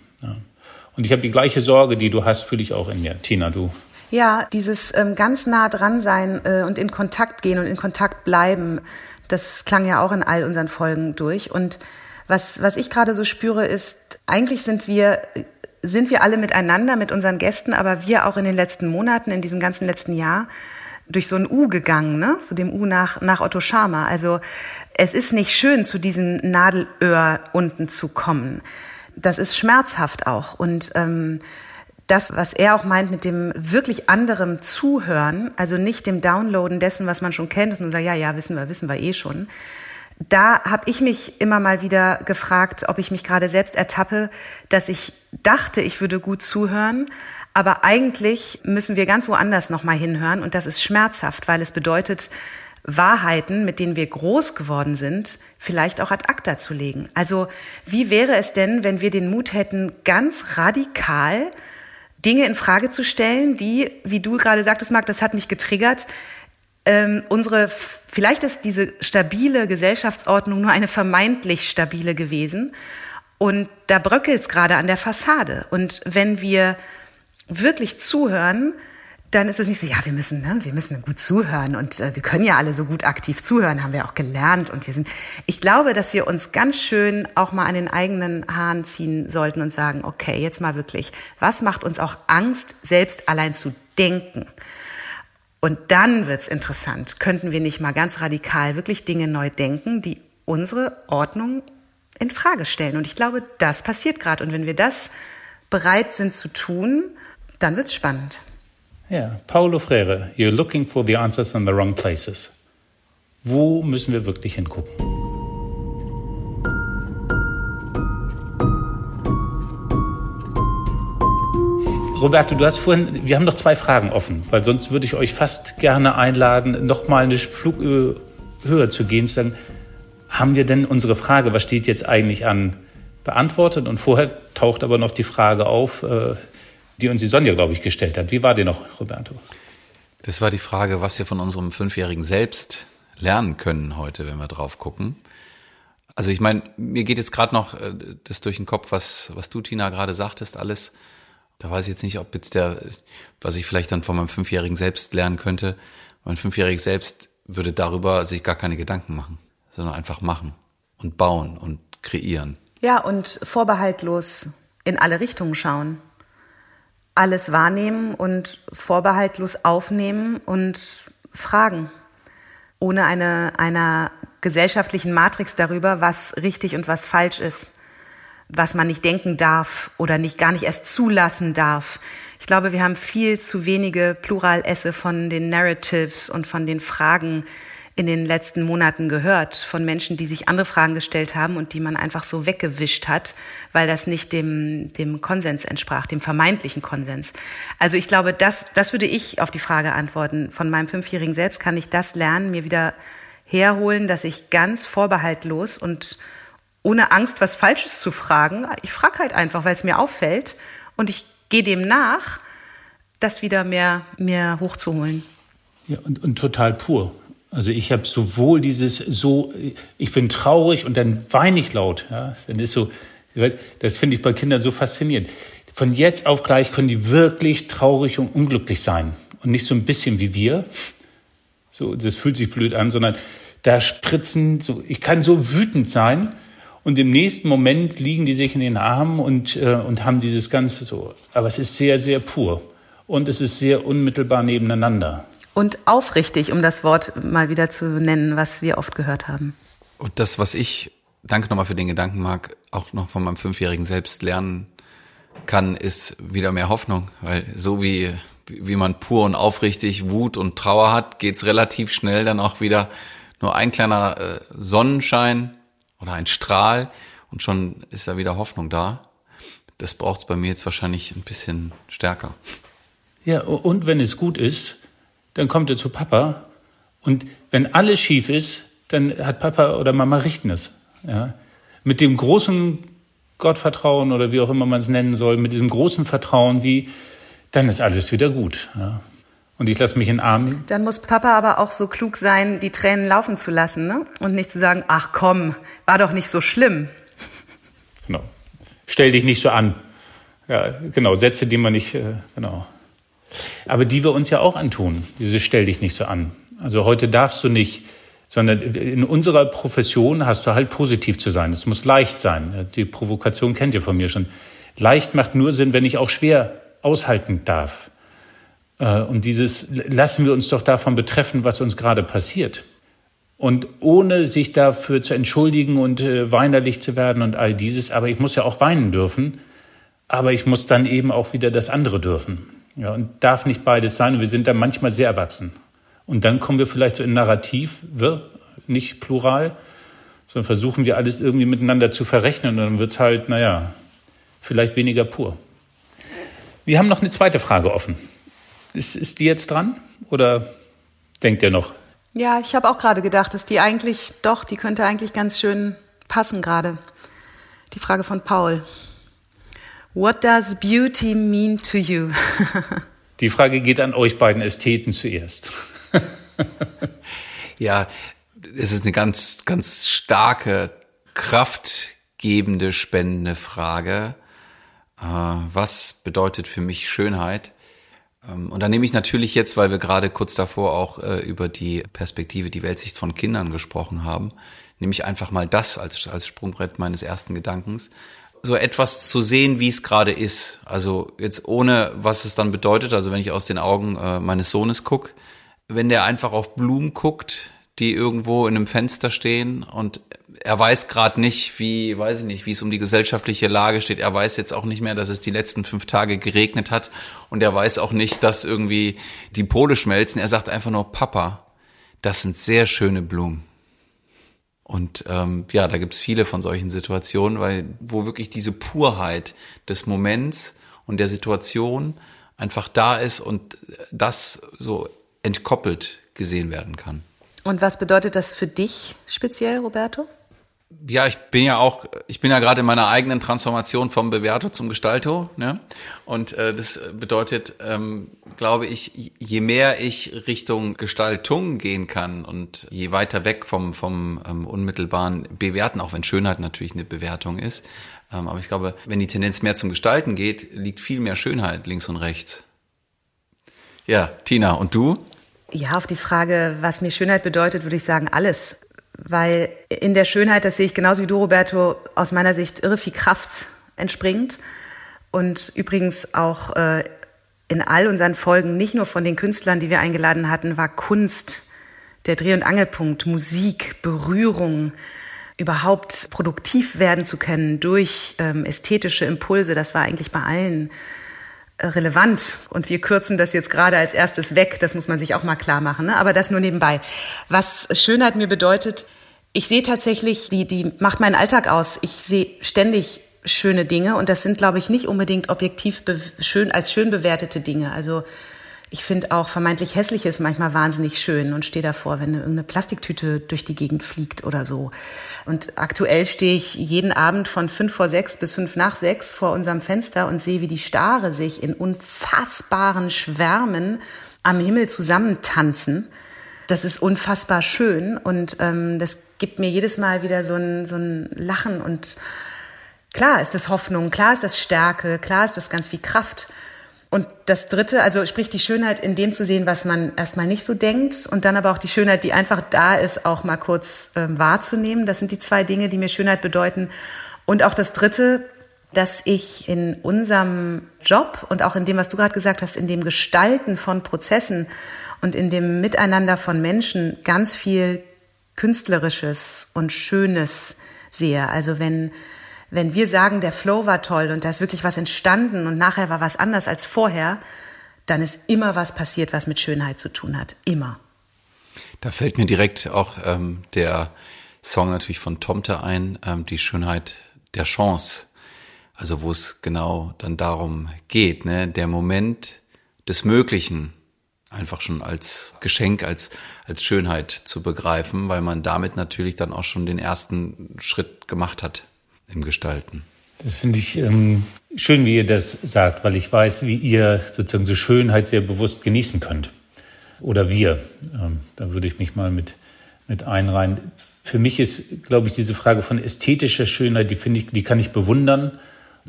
Und ich habe die gleiche Sorge, die du hast, fühle ich auch in mir. Tina, du. Ja, dieses ähm, ganz nah dran sein äh, und in Kontakt gehen und in Kontakt bleiben, das klang ja auch in all unseren Folgen durch. Und was, was ich gerade so spüre, ist, eigentlich sind wir sind wir alle miteinander, mit unseren Gästen, aber wir auch in den letzten Monaten, in diesem ganzen letzten Jahr, durch so ein U gegangen, ne? zu dem U nach, nach Otto Schama. Also es ist nicht schön, zu diesem Nadelöhr unten zu kommen. Das ist schmerzhaft auch. Und ähm, das, was er auch meint mit dem wirklich anderem Zuhören, also nicht dem Downloaden dessen, was man schon kennt, dass man sagt, ja, ja, wissen wir, wissen wir eh schon. Da habe ich mich immer mal wieder gefragt, ob ich mich gerade selbst ertappe, dass ich dachte, ich würde gut zuhören, aber eigentlich müssen wir ganz woanders nochmal hinhören und das ist schmerzhaft, weil es bedeutet, Wahrheiten, mit denen wir groß geworden sind, vielleicht auch ad acta zu legen. Also wie wäre es denn, wenn wir den Mut hätten, ganz radikal Dinge in Frage zu stellen, die, wie du gerade sagtest, Marc, das hat mich getriggert, ähm, unsere, vielleicht ist diese stabile Gesellschaftsordnung nur eine vermeintlich stabile gewesen und da bröckelt es gerade an der Fassade. Und wenn wir wirklich zuhören, dann ist es nicht so, ja, wir müssen, ne, wir müssen gut zuhören und äh, wir können ja alle so gut aktiv zuhören, haben wir auch gelernt und wir sind. Ich glaube, dass wir uns ganz schön auch mal an den eigenen Haaren ziehen sollten und sagen, okay, jetzt mal wirklich, was macht uns auch Angst, selbst allein zu denken? Und dann wird's interessant. Könnten wir nicht mal ganz radikal wirklich Dinge neu denken, die unsere Ordnung in Frage stellen? Und ich glaube, das passiert gerade. Und wenn wir das bereit sind zu tun, dann wird's spannend. Ja, Paulo Freire, you're looking for the answers in the wrong places. Wo müssen wir wirklich hingucken? Roberto, du hast vorhin, wir haben noch zwei Fragen offen, weil sonst würde ich euch fast gerne einladen, nochmal eine Flughöhe höher zu gehen, zu haben wir denn unsere Frage, was steht jetzt eigentlich an, beantwortet? Und vorher taucht aber noch die Frage auf, äh, die uns die Sonja, glaube ich, gestellt hat. Wie war die noch, Roberto? Das war die Frage, was wir von unserem fünfjährigen Selbst lernen können heute, wenn wir drauf gucken. Also ich meine, mir geht jetzt gerade noch äh, das durch den Kopf, was, was du, Tina, gerade sagtest, alles. Da weiß ich jetzt nicht, ob jetzt der, was ich vielleicht dann von meinem fünfjährigen Selbst lernen könnte. Mein fünfjähriges Selbst würde darüber sich gar keine Gedanken machen, sondern einfach machen und bauen und kreieren. Ja, und vorbehaltlos in alle Richtungen schauen alles wahrnehmen und vorbehaltlos aufnehmen und fragen, ohne eine, einer gesellschaftlichen Matrix darüber, was richtig und was falsch ist, was man nicht denken darf oder nicht gar nicht erst zulassen darf. Ich glaube, wir haben viel zu wenige Pluralesse von den Narratives und von den Fragen in den letzten Monaten gehört von Menschen, die sich andere Fragen gestellt haben und die man einfach so weggewischt hat, weil das nicht dem, dem Konsens entsprach, dem vermeintlichen Konsens. Also ich glaube, das, das würde ich auf die Frage antworten. Von meinem Fünfjährigen selbst kann ich das lernen, mir wieder herholen, dass ich ganz vorbehaltlos und ohne Angst, was Falsches zu fragen, ich frage halt einfach, weil es mir auffällt und ich gehe dem nach, das wieder mehr, mehr hochzuholen. Ja, und, und total pur. Also ich habe sowohl dieses so, ich bin traurig und dann weine ich laut. Ja, dann ist so, das finde ich bei Kindern so faszinierend. Von jetzt auf gleich können die wirklich traurig und unglücklich sein und nicht so ein bisschen wie wir. So, das fühlt sich blöd an, sondern da spritzen so, ich kann so wütend sein und im nächsten Moment liegen die sich in den Armen und äh, und haben dieses ganze so. Aber es ist sehr sehr pur und es ist sehr unmittelbar nebeneinander und aufrichtig, um das Wort mal wieder zu nennen, was wir oft gehört haben. Und das, was ich, danke nochmal für den Gedanken, Marc, auch noch von meinem Fünfjährigen selbst lernen kann, ist wieder mehr Hoffnung. Weil so wie, wie man pur und aufrichtig Wut und Trauer hat, geht's relativ schnell dann auch wieder nur ein kleiner äh, Sonnenschein oder ein Strahl und schon ist da wieder Hoffnung da. Das braucht's bei mir jetzt wahrscheinlich ein bisschen stärker. Ja, und wenn es gut ist, dann kommt er zu Papa und wenn alles schief ist, dann hat Papa oder Mama richten es. Ja? Mit dem großen Gottvertrauen oder wie auch immer man es nennen soll, mit diesem großen Vertrauen, wie dann ist alles wieder gut. Ja? Und ich lasse mich in den Arm. Dann muss Papa aber auch so klug sein, die Tränen laufen zu lassen ne? und nicht zu sagen, ach komm, war doch nicht so schlimm. Genau. Stell dich nicht so an. Ja, genau, Sätze, die man nicht, äh, genau aber die wir uns ja auch antun. Diese stell dich nicht so an. Also heute darfst du nicht, sondern in unserer Profession hast du halt positiv zu sein. Es muss leicht sein. Die Provokation kennt ihr von mir schon. Leicht macht nur Sinn, wenn ich auch schwer aushalten darf. Äh, und dieses lassen wir uns doch davon betreffen, was uns gerade passiert. Und ohne sich dafür zu entschuldigen und äh, weinerlich zu werden und all dieses, aber ich muss ja auch weinen dürfen, aber ich muss dann eben auch wieder das andere dürfen. Ja, und darf nicht beides sein. Und wir sind da manchmal sehr erwachsen. Und dann kommen wir vielleicht so in Narrativ, wir, nicht plural, sondern versuchen wir alles irgendwie miteinander zu verrechnen. Und dann wird's halt, naja, vielleicht weniger pur. Wir haben noch eine zweite Frage offen. Ist, ist die jetzt dran? Oder denkt ihr noch? Ja, ich habe auch gerade gedacht, dass die eigentlich, doch, die könnte eigentlich ganz schön passen gerade. Die Frage von Paul. What does beauty mean to you? Die Frage geht an euch beiden Ästheten zuerst. ja, es ist eine ganz, ganz starke, kraftgebende, spendende Frage. Äh, was bedeutet für mich Schönheit? Ähm, und da nehme ich natürlich jetzt, weil wir gerade kurz davor auch äh, über die Perspektive, die Weltsicht von Kindern gesprochen haben, nehme ich einfach mal das als, als Sprungbrett meines ersten Gedankens so etwas zu sehen, wie es gerade ist. Also jetzt ohne, was es dann bedeutet, also wenn ich aus den Augen äh, meines Sohnes gucke, wenn der einfach auf Blumen guckt, die irgendwo in einem Fenster stehen und er weiß gerade nicht, wie, weiß ich nicht, wie es um die gesellschaftliche Lage steht. Er weiß jetzt auch nicht mehr, dass es die letzten fünf Tage geregnet hat und er weiß auch nicht, dass irgendwie die Pole schmelzen. Er sagt einfach nur, Papa, das sind sehr schöne Blumen. Und ähm, ja, da gibt's viele von solchen Situationen, weil wo wirklich diese Purheit des Moments und der Situation einfach da ist und das so entkoppelt gesehen werden kann. Und was bedeutet das für dich speziell, Roberto? ja, ich bin ja auch, ich bin ja gerade in meiner eigenen Transformation vom Bewerter zum Gestalter. Ne? Und äh, das bedeutet, ähm, glaube ich, je mehr ich Richtung Gestaltung gehen kann und je weiter weg vom, vom ähm, unmittelbaren Bewerten, auch wenn Schönheit natürlich eine Bewertung ist, ähm, aber ich glaube, wenn die Tendenz mehr zum Gestalten geht, liegt viel mehr Schönheit links und rechts. Ja, Tina, und du? Ja, auf die Frage, was mir Schönheit bedeutet, würde ich sagen, alles weil in der Schönheit, das sehe ich genauso wie du, Roberto, aus meiner Sicht irre viel Kraft entspringt und übrigens auch äh, in all unseren Folgen, nicht nur von den Künstlern, die wir eingeladen hatten, war Kunst der Dreh- und Angelpunkt, Musik, Berührung, überhaupt produktiv werden zu können durch ähm, ästhetische Impulse. Das war eigentlich bei allen relevant. Und wir kürzen das jetzt gerade als erstes weg. Das muss man sich auch mal klar machen. Ne? Aber das nur nebenbei. Was Schönheit mir bedeutet, ich sehe tatsächlich, die, die macht meinen Alltag aus. Ich sehe ständig schöne Dinge und das sind, glaube ich, nicht unbedingt objektiv schön, als schön bewertete Dinge. Also ich finde auch vermeintlich Hässliches manchmal wahnsinnig schön und stehe davor, wenn irgendeine Plastiktüte durch die Gegend fliegt oder so. Und aktuell stehe ich jeden Abend von fünf vor sechs bis fünf nach sechs vor unserem Fenster und sehe, wie die Stare sich in unfassbaren Schwärmen am Himmel zusammentanzen. Das ist unfassbar schön und ähm, das gibt mir jedes Mal wieder so ein, so ein Lachen und klar ist das Hoffnung, klar ist das Stärke, klar ist das ganz viel Kraft. Und das Dritte, also sprich die Schönheit in dem zu sehen, was man erstmal nicht so denkt und dann aber auch die Schönheit, die einfach da ist, auch mal kurz äh, wahrzunehmen. Das sind die zwei Dinge, die mir Schönheit bedeuten. Und auch das Dritte, dass ich in unserem Job und auch in dem, was du gerade gesagt hast, in dem Gestalten von Prozessen und in dem Miteinander von Menschen ganz viel Künstlerisches und Schönes sehe. Also wenn wenn wir sagen, der Flow war toll und da ist wirklich was entstanden und nachher war was anders als vorher, dann ist immer was passiert, was mit Schönheit zu tun hat. Immer. Da fällt mir direkt auch ähm, der Song natürlich von Tomte ein, ähm, die Schönheit der Chance. Also wo es genau dann darum geht, ne, der Moment des Möglichen einfach schon als Geschenk, als, als Schönheit zu begreifen, weil man damit natürlich dann auch schon den ersten Schritt gemacht hat im Gestalten. Das finde ich ähm, schön, wie ihr das sagt, weil ich weiß, wie ihr sozusagen so Schönheit sehr bewusst genießen könnt. Oder wir. Ähm, da würde ich mich mal mit, mit einreihen. Für mich ist, glaube ich, diese Frage von ästhetischer Schönheit, die finde ich, die kann ich bewundern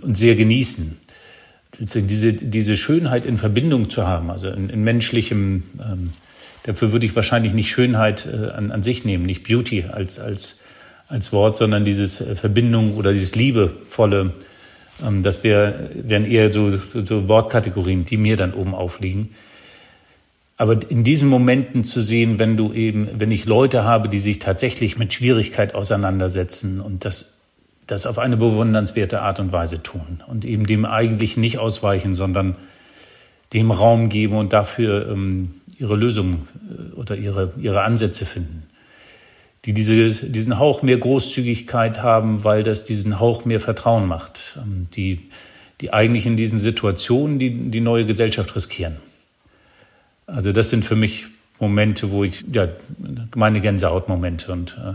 und sehr genießen. Diese, diese Schönheit in Verbindung zu haben, also in, in menschlichem, ähm, dafür würde ich wahrscheinlich nicht Schönheit äh, an, an sich nehmen, nicht Beauty als, als als Wort, sondern dieses äh, Verbindung oder dieses Liebevolle, ähm, das wär, wären eher so, so, Wortkategorien, die mir dann oben aufliegen. Aber in diesen Momenten zu sehen, wenn du eben, wenn ich Leute habe, die sich tatsächlich mit Schwierigkeit auseinandersetzen und das, das auf eine bewundernswerte Art und Weise tun und eben dem eigentlich nicht ausweichen, sondern dem Raum geben und dafür ähm, ihre Lösungen äh, oder ihre, ihre Ansätze finden die diese, diesen Hauch mehr Großzügigkeit haben, weil das diesen Hauch mehr Vertrauen macht, ähm, die, die eigentlich in diesen Situationen die, die neue Gesellschaft riskieren. Also das sind für mich Momente, wo ich, ja, meine Gänsehautmomente und äh,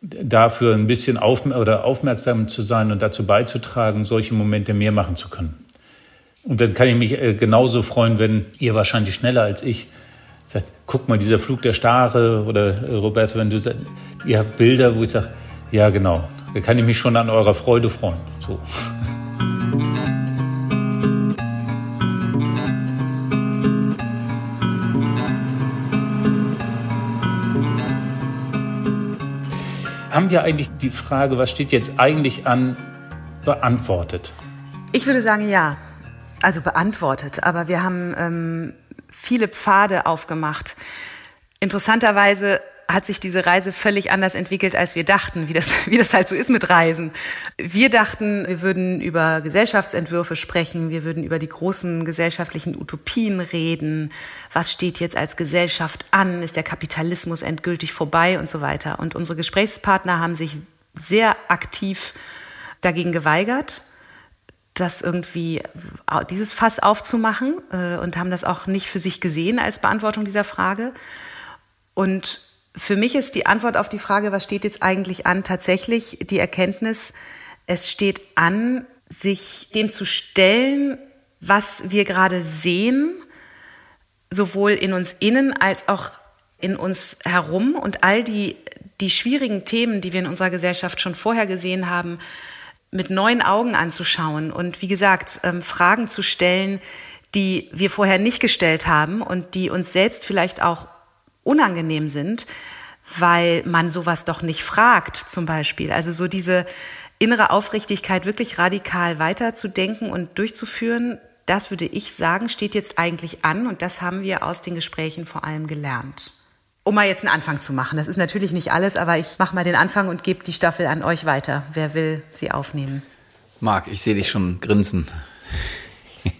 dafür ein bisschen auf, oder aufmerksam zu sein und dazu beizutragen, solche Momente mehr machen zu können. Und dann kann ich mich äh, genauso freuen, wenn ihr wahrscheinlich schneller als ich sagt, guck mal, dieser Flug der Stare oder äh, Roberto, wenn du sagst, ihr habt Bilder, wo ich sage, ja genau, da kann ich mich schon an eurer Freude freuen. So. Haben wir eigentlich die Frage, was steht jetzt eigentlich an, beantwortet? Ich würde sagen, ja. Also beantwortet. Aber wir haben ähm, viele Pfade aufgemacht. Interessanterweise hat sich diese Reise völlig anders entwickelt, als wir dachten, wie das, wie das halt so ist mit Reisen. Wir dachten, wir würden über Gesellschaftsentwürfe sprechen, wir würden über die großen gesellschaftlichen Utopien reden. Was steht jetzt als Gesellschaft an? Ist der Kapitalismus endgültig vorbei und so weiter? Und unsere Gesprächspartner haben sich sehr aktiv dagegen geweigert das irgendwie, dieses Fass aufzumachen äh, und haben das auch nicht für sich gesehen als Beantwortung dieser Frage. Und für mich ist die Antwort auf die Frage, was steht jetzt eigentlich an, tatsächlich die Erkenntnis, es steht an, sich dem zu stellen, was wir gerade sehen, sowohl in uns innen als auch in uns herum und all die, die schwierigen Themen, die wir in unserer Gesellschaft schon vorher gesehen haben, mit neuen Augen anzuschauen und wie gesagt, ähm, Fragen zu stellen, die wir vorher nicht gestellt haben und die uns selbst vielleicht auch unangenehm sind, weil man sowas doch nicht fragt, zum Beispiel. Also so diese innere Aufrichtigkeit wirklich radikal weiterzudenken und durchzuführen, das würde ich sagen, steht jetzt eigentlich an und das haben wir aus den Gesprächen vor allem gelernt um mal jetzt einen Anfang zu machen. Das ist natürlich nicht alles, aber ich mache mal den Anfang und gebe die Staffel an euch weiter. Wer will sie aufnehmen? Marc, ich sehe dich schon grinsen.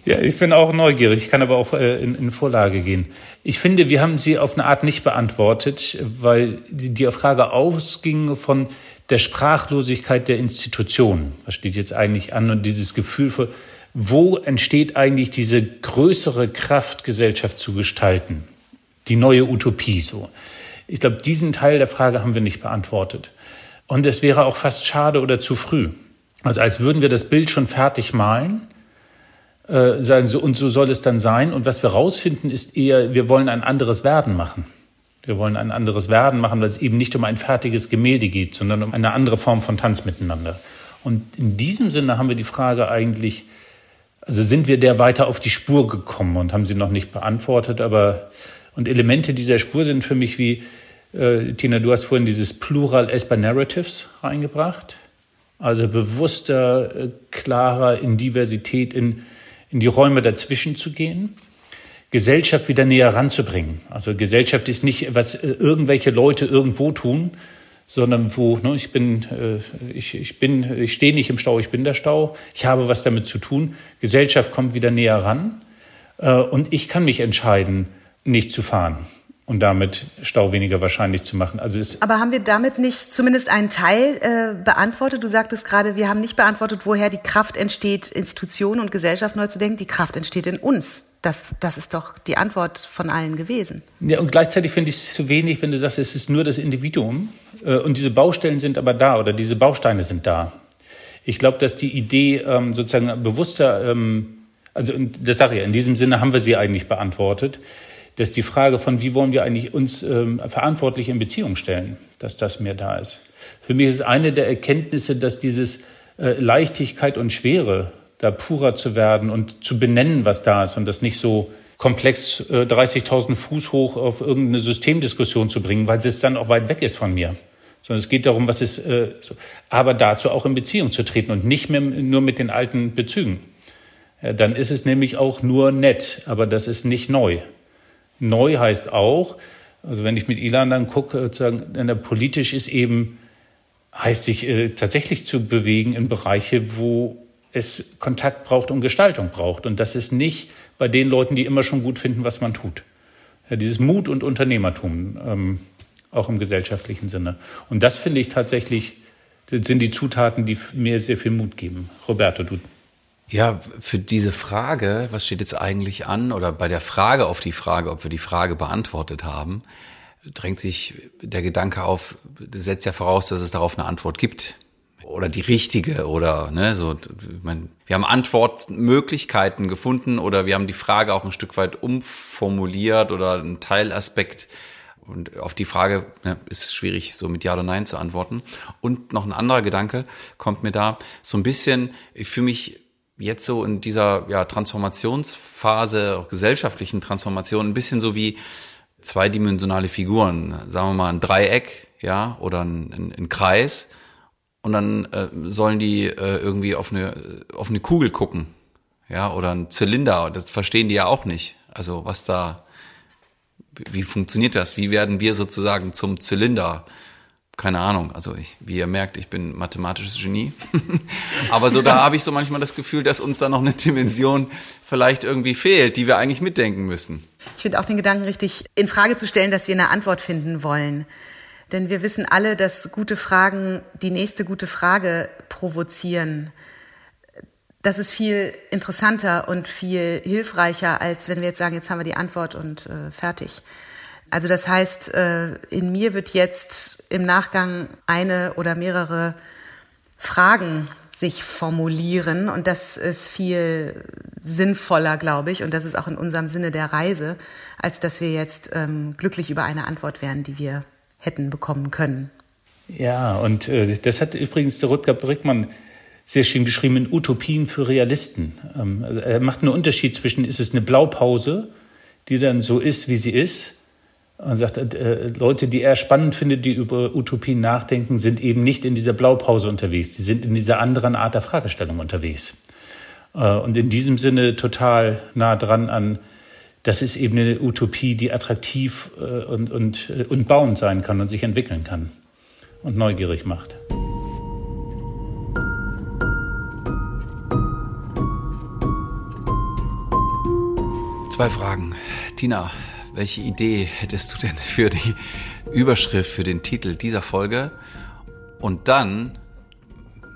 Ja, ich bin auch neugierig. Ich kann aber auch äh, in, in Vorlage gehen. Ich finde, wir haben sie auf eine Art nicht beantwortet, weil die, die Frage ausging von der Sprachlosigkeit der Institutionen. Was steht jetzt eigentlich an? Und dieses Gefühl für, wo entsteht eigentlich diese größere Kraft, Gesellschaft zu gestalten? Die neue Utopie, so. Ich glaube, diesen Teil der Frage haben wir nicht beantwortet. Und es wäre auch fast schade oder zu früh. Also als würden wir das Bild schon fertig malen, äh, sagen so, und so soll es dann sein. Und was wir rausfinden, ist eher, wir wollen ein anderes Werden machen. Wir wollen ein anderes Werden machen, weil es eben nicht um ein fertiges Gemälde geht, sondern um eine andere Form von Tanz miteinander. Und in diesem Sinne haben wir die Frage eigentlich, also sind wir der weiter auf die Spur gekommen und haben sie noch nicht beantwortet, aber und Elemente dieser Spur sind für mich wie, äh, Tina, du hast vorhin dieses Plural by Narratives reingebracht. Also bewusster, äh, klarer in Diversität, in, in die Räume dazwischen zu gehen. Gesellschaft wieder näher ranzubringen. Also Gesellschaft ist nicht, was äh, irgendwelche Leute irgendwo tun, sondern wo ne, ich bin, äh, ich, ich bin, ich stehe nicht im Stau, ich bin der Stau. Ich habe was damit zu tun. Gesellschaft kommt wieder näher ran äh, und ich kann mich entscheiden, nicht zu fahren und damit Stau weniger wahrscheinlich zu machen. Also es Aber haben wir damit nicht zumindest einen Teil äh, beantwortet? Du sagtest gerade, wir haben nicht beantwortet, woher die Kraft entsteht, Institutionen und Gesellschaft neu zu denken. Die Kraft entsteht in uns. Das, das ist doch die Antwort von allen gewesen. Ja, und gleichzeitig finde ich es zu wenig, wenn du sagst, es ist nur das Individuum äh, und diese Baustellen sind aber da oder diese Bausteine sind da. Ich glaube, dass die Idee ähm, sozusagen bewusster, ähm, also das sage ich ja, in diesem Sinne haben wir sie eigentlich beantwortet dass die Frage von, wie wollen wir eigentlich uns ähm, verantwortlich in Beziehung stellen, dass das mehr da ist. Für mich ist eine der Erkenntnisse, dass dieses äh, Leichtigkeit und Schwere, da purer zu werden und zu benennen, was da ist und das nicht so komplex äh, 30.000 Fuß hoch auf irgendeine Systemdiskussion zu bringen, weil es dann auch weit weg ist von mir. Sondern es geht darum, was ist, äh, so. aber dazu auch in Beziehung zu treten und nicht mehr nur mit den alten Bezügen. Ja, dann ist es nämlich auch nur nett, aber das ist nicht neu. Neu heißt auch, also wenn ich mit Ilan dann gucke, sozusagen, politisch ist eben, heißt sich äh, tatsächlich zu bewegen in Bereiche, wo es Kontakt braucht und Gestaltung braucht. Und das ist nicht bei den Leuten, die immer schon gut finden, was man tut. Ja, dieses Mut und Unternehmertum, ähm, auch im gesellschaftlichen Sinne. Und das finde ich tatsächlich, sind die Zutaten, die mir sehr viel Mut geben. Roberto, du ja, für diese Frage, was steht jetzt eigentlich an, oder bei der Frage auf die Frage, ob wir die Frage beantwortet haben, drängt sich der Gedanke auf, setzt ja voraus, dass es darauf eine Antwort gibt. Oder die richtige, oder, ne, so, ich mein, wir haben Antwortmöglichkeiten gefunden, oder wir haben die Frage auch ein Stück weit umformuliert, oder einen Teilaspekt und auf die Frage ne, ist schwierig, so mit Ja oder Nein zu antworten. Und noch ein anderer Gedanke kommt mir da so ein bisschen, ich fühle mich jetzt so in dieser ja, Transformationsphase, auch gesellschaftlichen Transformation, ein bisschen so wie zweidimensionale Figuren, sagen wir mal ein Dreieck, ja, oder ein, ein, ein Kreis. Und dann äh, sollen die äh, irgendwie auf eine, auf eine Kugel gucken, ja, oder ein Zylinder. Das verstehen die ja auch nicht. Also was da, wie funktioniert das? Wie werden wir sozusagen zum Zylinder? Keine Ahnung, also ich, wie ihr merkt, ich bin mathematisches Genie. Aber so da habe ich so manchmal das Gefühl, dass uns da noch eine Dimension vielleicht irgendwie fehlt, die wir eigentlich mitdenken müssen. Ich finde auch den Gedanken richtig, in Frage zu stellen, dass wir eine Antwort finden wollen. Denn wir wissen alle, dass gute Fragen die nächste gute Frage provozieren. Das ist viel interessanter und viel hilfreicher, als wenn wir jetzt sagen, jetzt haben wir die Antwort und äh, fertig. Also das heißt, äh, in mir wird jetzt im Nachgang eine oder mehrere Fragen sich formulieren und das ist viel sinnvoller, glaube ich, und das ist auch in unserem Sinne der Reise, als dass wir jetzt ähm, glücklich über eine Antwort wären, die wir hätten bekommen können. Ja, und äh, das hat übrigens der Rutger Brickmann sehr schön geschrieben in Utopien für Realisten. Ähm, also er macht einen Unterschied zwischen, ist es eine Blaupause, die dann so ist, wie sie ist, und sagt, äh, Leute, die er spannend findet, die über Utopien nachdenken, sind eben nicht in dieser Blaupause unterwegs. Die sind in dieser anderen Art der Fragestellung unterwegs. Äh, und in diesem Sinne total nah dran an, das ist eben eine Utopie, die attraktiv äh, und, und, äh, und bauend sein kann und sich entwickeln kann und neugierig macht. Zwei Fragen. Tina, welche Idee hättest du denn für die Überschrift, für den Titel dieser Folge? Und dann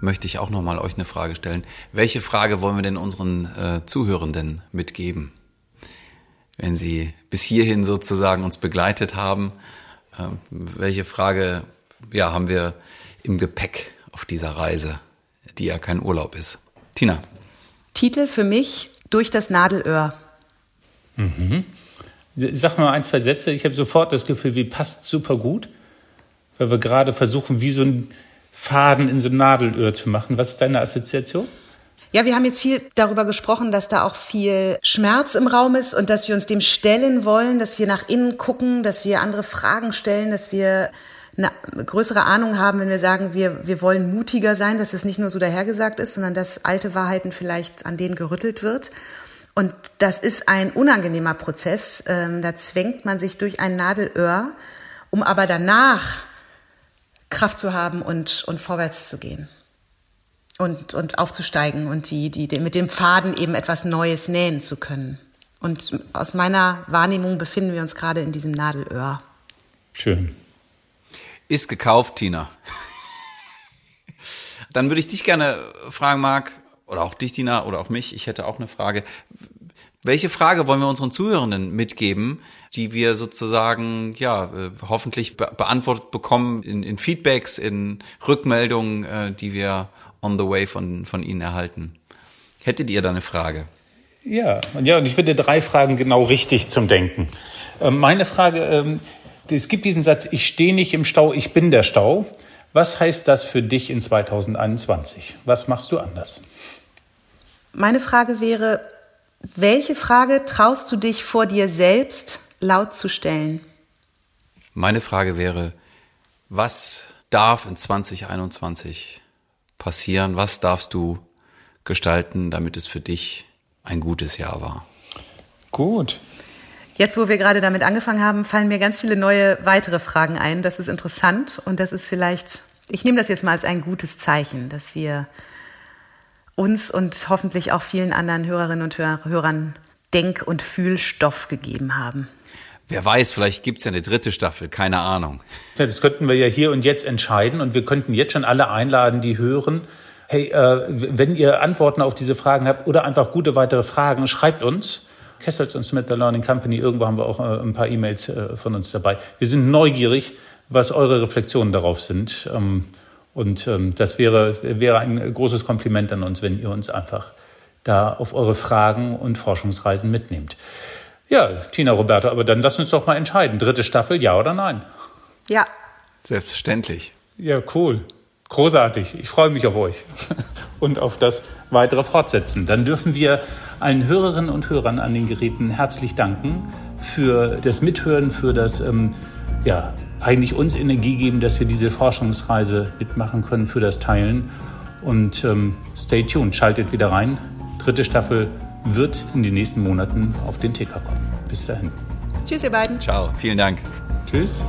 möchte ich auch nochmal euch eine Frage stellen. Welche Frage wollen wir denn unseren äh, Zuhörenden mitgeben? Wenn sie bis hierhin sozusagen uns begleitet haben, äh, welche Frage ja, haben wir im Gepäck auf dieser Reise, die ja kein Urlaub ist? Tina. Titel für mich durch das Nadelöhr. Mhm. Sag mal ein, zwei Sätze. Ich habe sofort das Gefühl, wie passt super gut, weil wir gerade versuchen, wie so ein Faden in so ein Nadelöhr zu machen. Was ist deine Assoziation? Ja, wir haben jetzt viel darüber gesprochen, dass da auch viel Schmerz im Raum ist und dass wir uns dem stellen wollen, dass wir nach innen gucken, dass wir andere Fragen stellen, dass wir eine größere Ahnung haben, wenn wir sagen, wir, wir wollen mutiger sein, dass es nicht nur so dahergesagt ist, sondern dass alte Wahrheiten vielleicht an denen gerüttelt wird. Und das ist ein unangenehmer Prozess. Ähm, da zwängt man sich durch ein Nadelöhr, um aber danach Kraft zu haben und, und vorwärts zu gehen. Und, und aufzusteigen und die, die, die, mit dem Faden eben etwas Neues nähen zu können. Und aus meiner Wahrnehmung befinden wir uns gerade in diesem Nadelöhr. Schön. Ist gekauft, Tina. Dann würde ich dich gerne fragen, Marc, oder auch dich, Dina, oder auch mich, ich hätte auch eine Frage. Welche Frage wollen wir unseren Zuhörenden mitgeben, die wir sozusagen, ja, äh, hoffentlich be beantwortet bekommen in, in, Feedbacks, in Rückmeldungen, äh, die wir on the way von, von Ihnen erhalten? Hättet ihr da eine Frage? Ja, und ja, und ich finde drei Fragen genau richtig zum Denken. Ähm, meine Frage, ähm, es gibt diesen Satz, ich stehe nicht im Stau, ich bin der Stau. Was heißt das für dich in 2021? Was machst du anders? Meine Frage wäre, welche Frage traust du dich vor dir selbst laut zu stellen? Meine Frage wäre, was darf in 2021 passieren? Was darfst du gestalten, damit es für dich ein gutes Jahr war? Gut. Jetzt, wo wir gerade damit angefangen haben, fallen mir ganz viele neue weitere Fragen ein. Das ist interessant und das ist vielleicht, ich nehme das jetzt mal als ein gutes Zeichen, dass wir uns und hoffentlich auch vielen anderen Hörerinnen und Hörern Denk- und Fühlstoff gegeben haben. Wer weiß, vielleicht gibt es ja eine dritte Staffel, keine Ahnung. Das könnten wir ja hier und jetzt entscheiden und wir könnten jetzt schon alle einladen, die hören. Hey, äh, wenn ihr Antworten auf diese Fragen habt oder einfach gute weitere Fragen, schreibt uns. Kessels und Smith, The Learning Company, irgendwo haben wir auch äh, ein paar E-Mails äh, von uns dabei. Wir sind neugierig, was eure Reflexionen darauf sind. Ähm, und ähm, das wäre, wäre ein großes Kompliment an uns, wenn ihr uns einfach da auf eure Fragen und Forschungsreisen mitnehmt. Ja, Tina, Roberta, aber dann lass uns doch mal entscheiden. Dritte Staffel, ja oder nein? Ja. Selbstverständlich. Ja, cool. Großartig. Ich freue mich auf euch und auf das weitere Fortsetzen. Dann dürfen wir allen Hörerinnen und Hörern an den Geräten herzlich danken für das Mithören, für das ähm, ja, eigentlich uns Energie geben, dass wir diese Forschungsreise mitmachen können für das Teilen. Und ähm, stay tuned, schaltet wieder rein. Dritte Staffel wird in den nächsten Monaten auf den Ticker kommen. Bis dahin. Tschüss, ihr beiden. Ciao, vielen Dank. Tschüss.